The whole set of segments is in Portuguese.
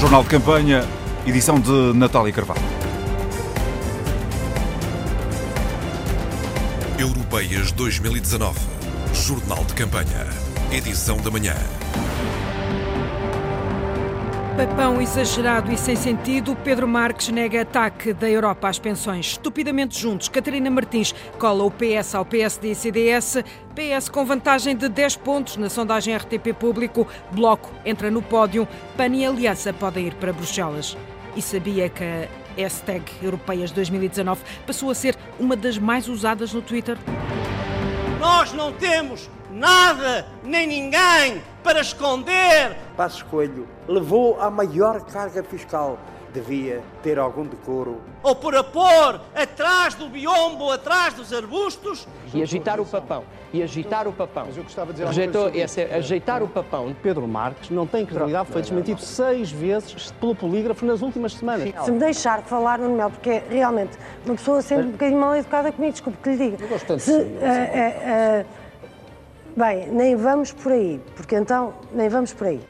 Jornal de Campanha, edição de Natália Carvalho. Europeias 2019. Jornal de Campanha. Edição da manhã. Papão exagerado e sem sentido, Pedro Marques nega ataque da Europa às pensões. Estupidamente juntos, Catarina Martins cola o PS ao PSD e CDS. PS com vantagem de 10 pontos na sondagem RTP Público. Bloco entra no pódio. PAN e Aliança podem ir para Bruxelas. E sabia que a hashtag Europeias 2019 passou a ser uma das mais usadas no Twitter? Nós não temos nada nem ninguém para esconder. Passos Coelho levou à maior carga fiscal. Devia ter algum decoro. Ou por a pôr atrás do biombo, atrás dos arbustos. E agitar o papão. E agitar o papão. Mas eu gostava de dizer Rejeitou esse, ajeitar o papão. Pedro Marques não tem credibilidade, foi desmentido seis vezes pelo polígrafo nas últimas semanas. Se me deixar falar, Nuno Melo, porque é realmente uma pessoa sempre um bocadinho mal educada comigo, desculpe que lhe diga. Eu gosto tanto de eh, eh, eh, bem, nem vamos por aí, porque então nem vamos por aí.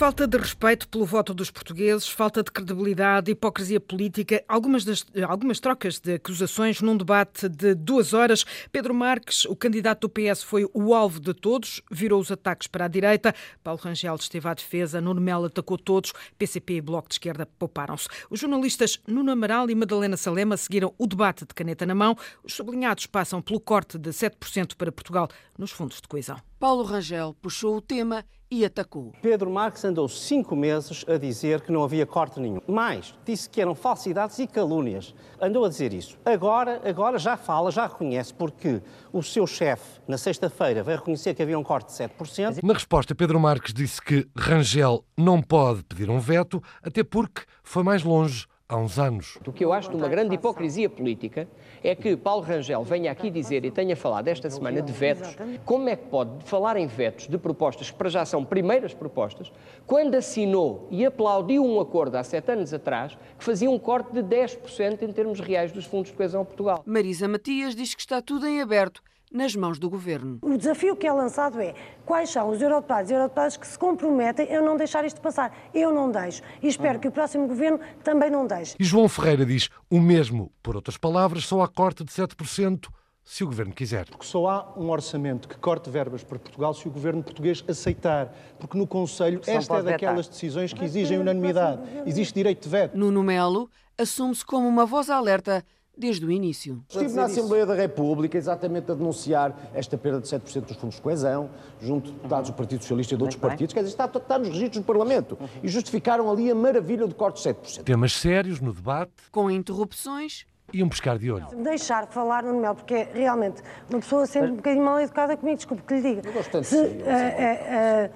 Falta de respeito pelo voto dos portugueses, falta de credibilidade, hipocrisia política, algumas, das, algumas trocas de acusações num debate de duas horas. Pedro Marques, o candidato do PS, foi o alvo de todos, virou os ataques para a direita. Paulo Rangel esteve à defesa, Nuno Melo atacou todos, PCP e Bloco de Esquerda pouparam-se. Os jornalistas Nuno Amaral e Madalena Salema seguiram o debate de caneta na mão. Os sublinhados passam pelo corte de 7% para Portugal nos fundos de coesão. Paulo Rangel puxou o tema e atacou. Pedro Marques andou cinco meses a dizer que não havia corte nenhum. Mais, disse que eram falsidades e calúnias. Andou a dizer isso. Agora, agora já fala, já reconhece, porque o seu chefe, na sexta-feira, vai reconhecer que havia um corte de 7%. Na resposta, Pedro Marques disse que Rangel não pode pedir um veto, até porque foi mais longe há uns anos. O que eu acho de uma grande hipocrisia política é que Paulo Rangel venha aqui dizer e tenha falado esta semana de vetos. Como é que pode falar em vetos de propostas que para já são primeiras propostas, quando assinou e aplaudiu um acordo há sete anos atrás que fazia um corte de 10% em termos reais dos fundos de coesão a Portugal? Marisa Matias diz que está tudo em aberto nas mãos do governo. O desafio que é lançado é quais são os eurodeputados e eurodeputadas que se comprometem a não deixar isto passar. Eu não deixo. E espero que o próximo governo também não deixe. E João Ferreira diz o mesmo, por outras palavras, só há corte de 7% se o governo quiser. Porque só há um orçamento que corte verbas para Portugal se o governo português aceitar. Porque no Conselho, esta é daquelas decisões que exigem unanimidade. Existe direito de veto. Nuno Melo assume-se como uma voz alerta desde o início. Estive na Assembleia da República exatamente a denunciar esta perda de 7% dos fundos de coesão, junto de deputados do Partido Socialista e de outros partidos, quer dizer, está, está nos registros do Parlamento. E justificaram ali a maravilha do corte de 7%. Temas sérios no debate Com interrupções, e um pescar de olho. Deixar falar, Nuno Melo, porque é realmente uma pessoa sempre um bocadinho mal educada comigo, desculpe que lhe diga. Eu gosto tanto de si, eh, eh, eh,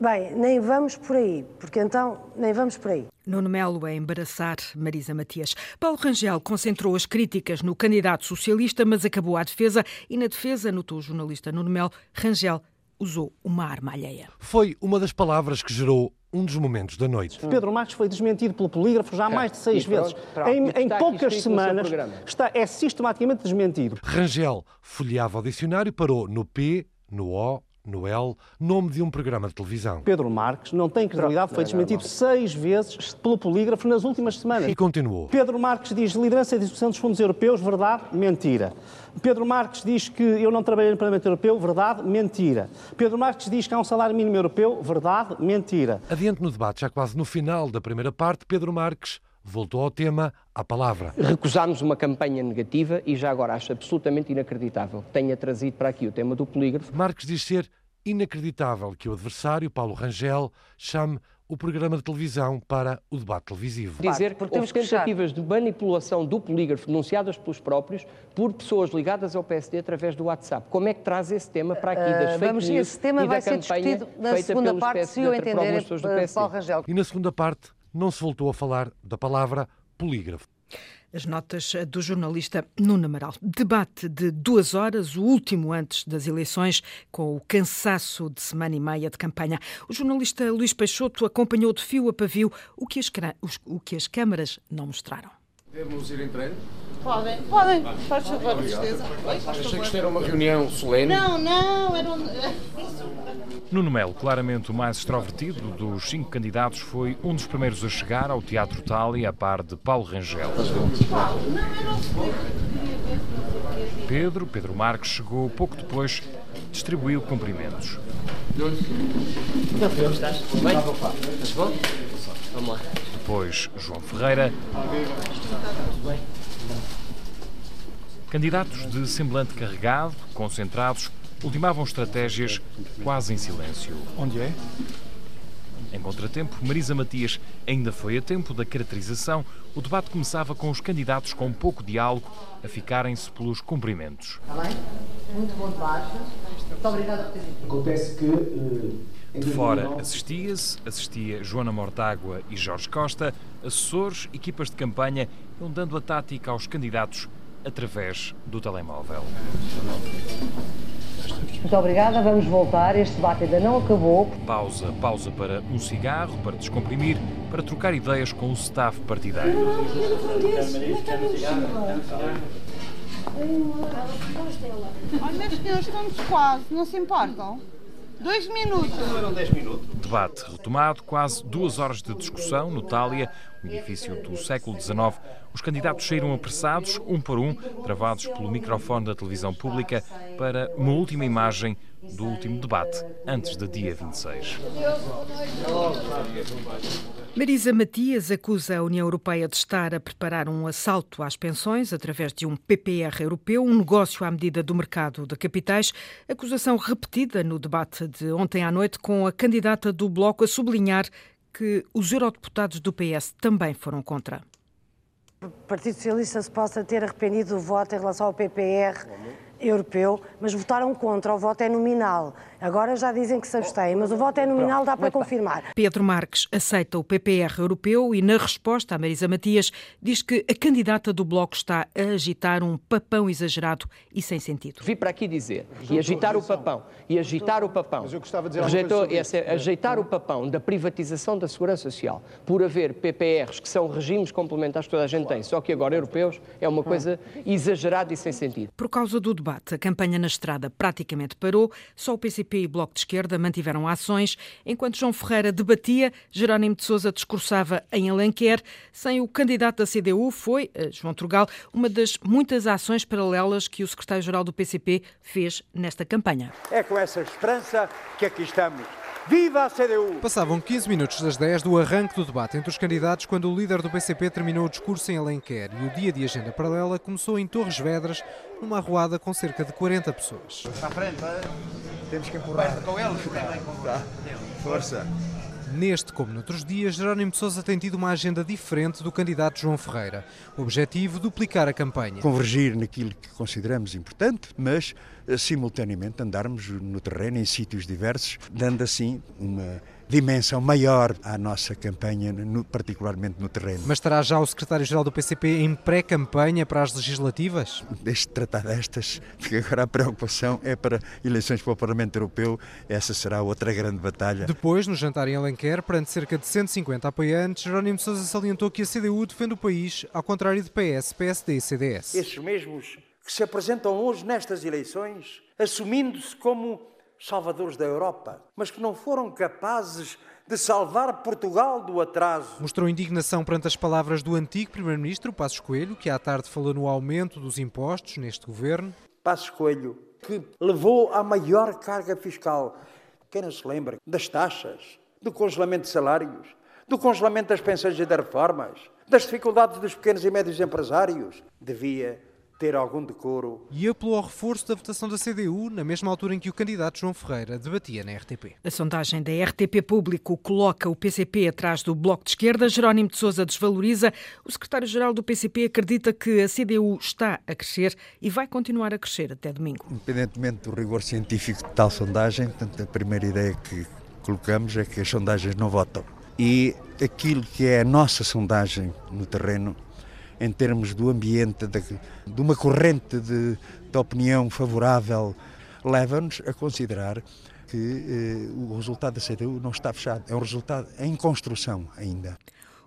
Bem, nem vamos por aí, porque então nem vamos por aí. Nuno Melo a embaraçar Marisa Matias. Paulo Rangel concentrou as críticas no candidato socialista, mas acabou à defesa e na defesa, notou o jornalista Nuno Melo, Rangel usou uma arma alheia. Foi uma das palavras que gerou um dos momentos da noite. Pedro Marques foi desmentido pelo polígrafo já mais de seis E vezes. pronto. Em, em poucas semanas está, é sistematicamente desmentido. Rangel folheava o dicionário e parou no P, no O, no L, nome de um programa de televisão. Pedro Marques não tem credibilidade, foi desmentido seis vezes pelo polígrafo nas últimas semanas. E continuou. Pedro Marques diz liderança e distribuição dos fundos europeus, verdade, mentira. Pedro Marques diz que eu não trabalhei no Parlamento Europeu, verdade, mentira. Pedro Marques diz que há um salário mínimo europeu, verdade, mentira. Adiante no debate, já quase no final da primeira parte, Pedro Marques voltou ao tema, à palavra. Recusámos uma campanha negativa e já agora acho absolutamente inacreditável que tenha trazido para aqui o tema do polígrafo. Marques diz ser inacreditável que o adversário, Paulo Rangel, chame o programa de televisão para o debate televisivo. Dizer que porque temos tentativas de manipulação do polígrafo denunciadas pelos próprios por pessoas ligadas ao PSD através do WhatsApp. Como é que traz esse tema para aqui das fake Vamos, news esse tema e vai da ser campanha discutido na feita segunda pelos parte, PSD, se eu entender, eh? Paulo Rangel. E na segunda parte não se voltou a falar da palavra polígrafo. As notas do jornalista Nuno Amaral. Debate de duas horas, o último antes das eleições, com o cansaço de semana e meia de campanha. O jornalista Luís Peixoto acompanhou de fio a pavio o que as, o que as câmaras não mostraram. Devemos ir em treino? Podem, podem, faz favor, faz Achei que isto era uma reunião solene. Não, não, era um... Nuno Melo, claramente o mais extrovertido dos cinco candidatos, foi um dos primeiros a chegar ao Teatro Tali a par de Paulo Rangel. Pedro, Pedro Marques, chegou pouco depois, distribuiu cumprimentos. Depois, João Ferreira. Candidatos de semblante carregado, concentrados, ultimavam estratégias quase em silêncio. Onde é? Em contratempo, Marisa Matias ainda foi a tempo da caracterização. O debate começava com os candidatos com pouco diálogo a ficarem-se pelos cumprimentos. Está bem? Muito bom debate. Muito obrigada por ter vindo. Acontece que. Uh, De fora assistia-se, assistia Joana Mortágua e Jorge Costa, assessores, equipas de campanha, iam dando a tática aos candidatos através do telemóvel. Muito obrigada, vamos voltar. Este debate ainda não acabou. Pausa, pausa para um cigarro, para descomprimir, para trocar ideias com o staff partidário. Olha, meus senhores, estamos quase, não se importam? Dois minutos. Foram dez minutos. Debate retomado, quase duas horas de discussão no Tália, um edifício do século XIX. Os candidatos saíram apressados, um por um, travados pelo microfone da televisão pública, para uma última imagem do último debate, antes do dia 26. Marisa Matias acusa a União Europeia de estar a preparar um assalto às pensões através de um PPR europeu, um negócio à medida do mercado de capitais. Acusação repetida no debate de ontem à noite, com a candidata do Bloco a sublinhar que os eurodeputados do PS também foram contra. O Partido Socialista se possa ter arrependido do voto em relação ao PPR europeu, mas votaram contra, o voto é nominal. Agora já dizem que se abstêm, mas o voto é nominal, dá para confirmar. Pedro Marques aceita o PPR europeu e, na resposta a Marisa Matias, diz que a candidata do Bloco está a agitar um papão exagerado e sem sentido. Vi para aqui dizer, e agitar o papão, e agitar o papão. Mas eu gostava de dizer Rejeitou, esse, ajeitar o papão da privatização da segurança social por haver PPRs que são regimes complementares que toda a gente tem, só que agora europeus, é uma coisa exagerada e sem sentido. Por causa do debate, a campanha na estrada praticamente parou, só o PCP e o Bloco de Esquerda mantiveram ações, enquanto João Ferreira debatia, Jerónimo de Sousa discursava em Alenquer, sem o candidato da CDU foi, eh, João Trugal, uma das muitas ações paralelas que o secretário-geral do PCP fez nesta campanha. É com essa esperança que aqui estamos. Viva a CDU! Passavam 15 minutos das 10 do arranque do debate entre os candidatos quando o líder do PCP terminou o discurso em Alenquer e o dia de agenda paralela começou em Torres Vedras, numa arruada com cerca de 40 pessoas. À frente, temos que empurrar. com eles. Tá. Força. Neste, como noutros dias, Jerónimo de Sousa tem tido uma agenda diferente do candidato João Ferreira. O objetivo, duplicar a campanha. Convergir naquilo que consideramos importante, mas simultaneamente andarmos no terreno, em sítios diversos, dando assim uma dimensão maior à nossa campanha, no, particularmente no terreno. Mas estará já o secretário-geral do PCP em pré-campanha para as legislativas? Deixe de tratar destas, porque agora a preocupação é para eleições para o Parlamento Europeu, essa será outra grande batalha. Depois, no jantar em Alenquer, perante cerca de 150 apoiantes, Jerónimo Sousa salientou que a CDU defende o país, ao contrário de PS, PSD e CDS. Esses mesmos que se apresentam hoje nestas eleições, assumindo-se como salvadores da Europa, mas que não foram capazes de salvar Portugal do atraso. Mostrou indignação perante as palavras do antigo Primeiro-Ministro, Passos Coelho, que à tarde falou no aumento dos impostos neste governo. Passos Coelho, que levou à maior carga fiscal. Quem não se lembra das taxas, do congelamento de salários, do congelamento das pensões e das reformas, das dificuldades dos pequenos e médios empresários, devia ter algum decoro. E apelou ao reforço da votação da CDU, na mesma altura em que o candidato João Ferreira debatia na RTP. A sondagem da RTP Público coloca o PCP atrás do Bloco de Esquerda. Jerónimo de Sousa desvaloriza. O secretário-geral do PCP acredita que a CDU está a crescer e vai continuar a crescer até domingo. Independentemente do rigor científico de tal sondagem, portanto, a primeira ideia que colocamos é que as sondagens não votam. E aquilo que é a nossa sondagem no terreno em termos do ambiente, de, de uma corrente de, de, opinião favorável, leva-nos a considerar que eh, o resultado da CDU não está fechado. É um resultado em construção ainda.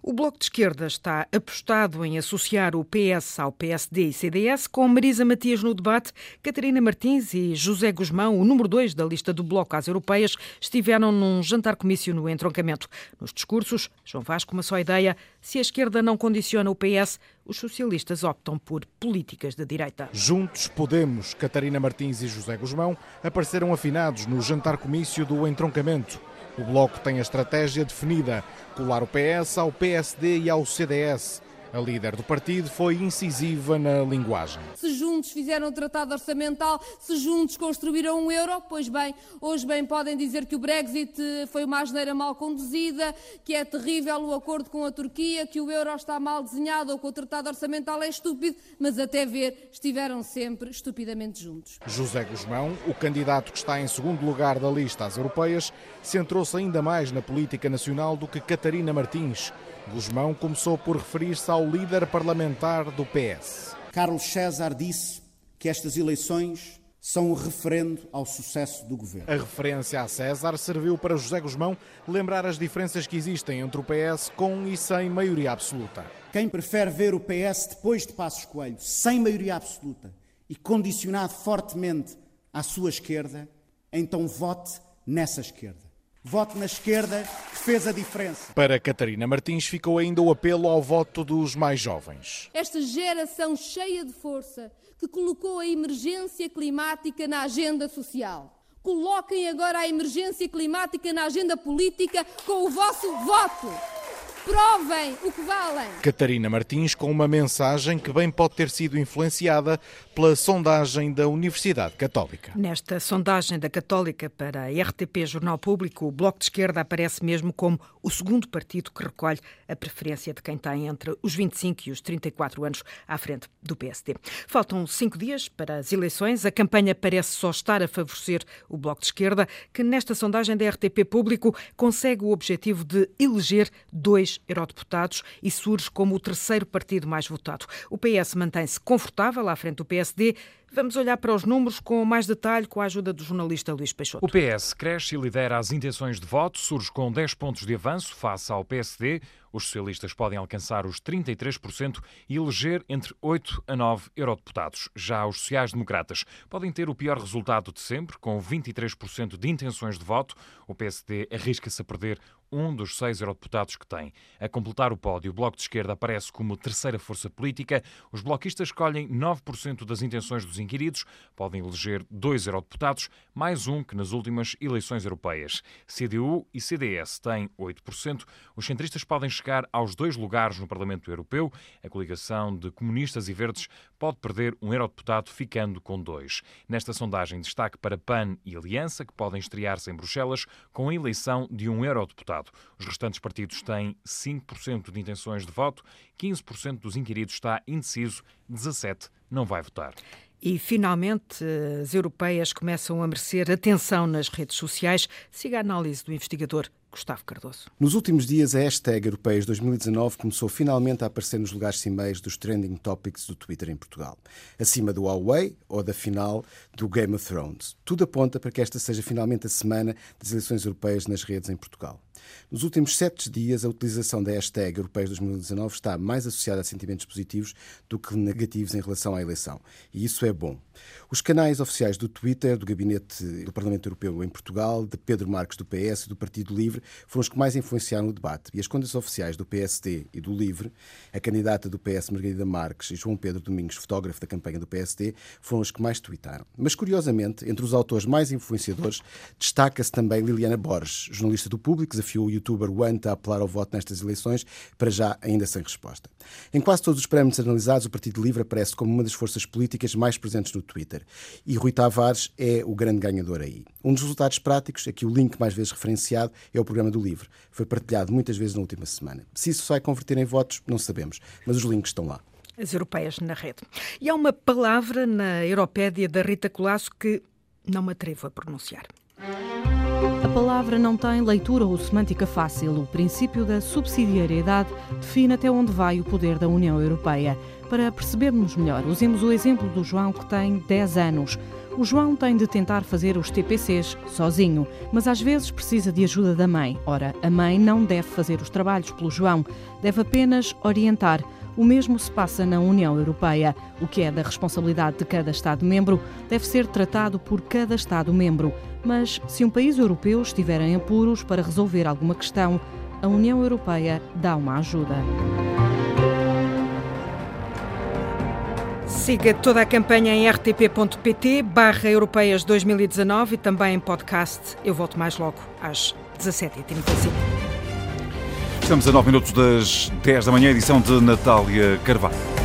O Bloco de Esquerda está apostado em associar o PS ao PSD e CDS, com Marisa Matias no debate. Catarina Martins e José Guzmão, o número 2 da lista do Bloco às Europeias, estiveram num jantar-comício no entroncamento. Nos discursos, João Vasco, uma só ideia: se a esquerda não condiciona o PS, os socialistas optam por políticas de direita. Juntos Podemos, Catarina Martins e José Guzmão apareceram afinados no jantar-comício do entroncamento. O Bloco tem a estratégia definida: colar o PS ao PSD e ao CDS. A líder do partido foi incisiva na linguagem. Se juntos fizeram o tratado orçamental, se juntos construíram um euro, pois bem, hoje bem podem dizer que o Brexit foi uma asneira mal conduzida, que é terrível o acordo com a Turquia, que o euro está mal desenhado ou que o tratado orçamental é estúpido, mas até ver estiveram sempre estupidamente juntos. José Guzmão, o candidato que está em segundo lugar da lista às europeias, centrou-se ainda mais na política nacional do que Catarina Martins. Guzmão começou por referir-se ao líder parlamentar do PS. Carlos César disse que estas eleições são um referendo ao sucesso do governo. A referência a César serviu para José Guzmão lembrar as diferenças que existem entre o PS com e sem maioria absoluta. Quem prefere ver o PS depois de Passos Coelho sem maioria absoluta e condicionado fortemente à sua esquerda, então vote nessa esquerda. Vote na esquerda que fez a diferença. Para Catarina Martins ficou ainda o apelo ao voto dos mais jovens. Esta geração cheia de força que colocou a emergência climática na agenda social. Coloquem agora a emergência climática na agenda política com o vosso voto. Provem o que valem. Catarina Martins com uma mensagem que bem pode ter sido influenciada pela sondagem da Universidade Católica. Nesta sondagem da Católica para a RTP Jornal Público, o Bloco de Esquerda aparece mesmo como o segundo partido que recolhe a preferência de quem tem entre os 25 e os 34 anos à frente do PSD. Faltam cinco dias para as eleições. A campanha parece só estar a favorecer o Bloco de Esquerda, que nesta sondagem da RTP Público consegue o objetivo de eleger dois eurodeputados e surge como o terceiro partido mais votado. O PS mantém-se confortável à frente do PSD. Vamos olhar para os números com mais detalhe com a ajuda do jornalista Luís Peixoto. O PS cresce e lidera as intenções de voto, surge com 10 pontos de avanço face ao PSD. Os socialistas podem alcançar os 33% e eleger entre 8 a 9 eurodeputados. Já os sociais-democratas podem ter o pior resultado de sempre, com 23% de intenções de voto. O PSD arrisca-se a perder um dos seis eurodeputados que tem. A completar o pódio, o Bloco de Esquerda aparece como terceira força política. Os bloquistas escolhem 9% das intenções dos inquiridos, podem eleger dois eurodeputados, mais um que nas últimas eleições europeias. CDU e CDS têm 8%. Os centristas podem chegar aos dois lugares no Parlamento Europeu. A coligação de comunistas e verdes pode perder um eurodeputado, ficando com dois. Nesta sondagem, destaque para PAN e Aliança, que podem estrear-se em Bruxelas com a eleição de um eurodeputado. Os restantes partidos têm 5% de intenções de voto, 15% dos inquiridos está indeciso, 17% não vai votar. E, finalmente, as europeias começam a merecer atenção nas redes sociais. Siga a análise do investigador Gustavo Cardoso. Nos últimos dias, a hashtag Europeias 2019 começou finalmente a aparecer nos lugares cimeiros dos trending topics do Twitter em Portugal, acima do Huawei ou da final do Game of Thrones. Tudo aponta para que esta seja finalmente a semana das eleições europeias nas redes em Portugal. Nos últimos sete dias, a utilização da hashtag Europeias 2019 está mais associada a sentimentos positivos do que negativos em relação à eleição. E isso é bom. Os canais oficiais do Twitter, do Gabinete do Parlamento Europeu em Portugal, de Pedro Marques do PS e do Partido Livre, foram os que mais influenciaram o debate. E as contas oficiais do PSD e do Livre, a candidata do PS Margarida Marques e João Pedro Domingos, fotógrafo da campanha do PSD, foram os que mais tweetaram. Mas, curiosamente, entre os autores mais influenciadores, destaca-se também Liliana Borges, jornalista do Público, desafiou o youtuber Wanta a apelar ao voto nestas eleições, para já ainda sem resposta. Em quase todos os prémios analisados, o Partido Livre aparece como uma das forças políticas mais presentes no Twitter. E Rui Tavares é o grande ganhador aí. Um dos resultados práticos é que o link mais vezes referenciado é o programa do Livre. Foi partilhado muitas vezes na última semana. Se isso vai converter em votos, não sabemos, mas os links estão lá. As europeias na rede. E há uma palavra na Europédia da Rita Colasso que não me atrevo a pronunciar. A palavra não tem leitura ou semântica fácil. O princípio da subsidiariedade define até onde vai o poder da União Europeia. Para percebermos melhor, usemos o exemplo do João, que tem 10 anos. O João tem de tentar fazer os TPCs sozinho, mas às vezes precisa de ajuda da mãe. Ora, a mãe não deve fazer os trabalhos pelo João, deve apenas orientar. O mesmo se passa na União Europeia. O que é da responsabilidade de cada Estado-membro deve ser tratado por cada Estado-membro. Mas se um país europeu estiver em apuros para resolver alguma questão, a União Europeia dá uma ajuda. Siga toda a campanha em rtp.pt barra Europeias 2019 e também em podcast. Eu volto mais logo às 17h35. Estamos a 9 minutos das 10 da manhã, edição de Natália Carvalho.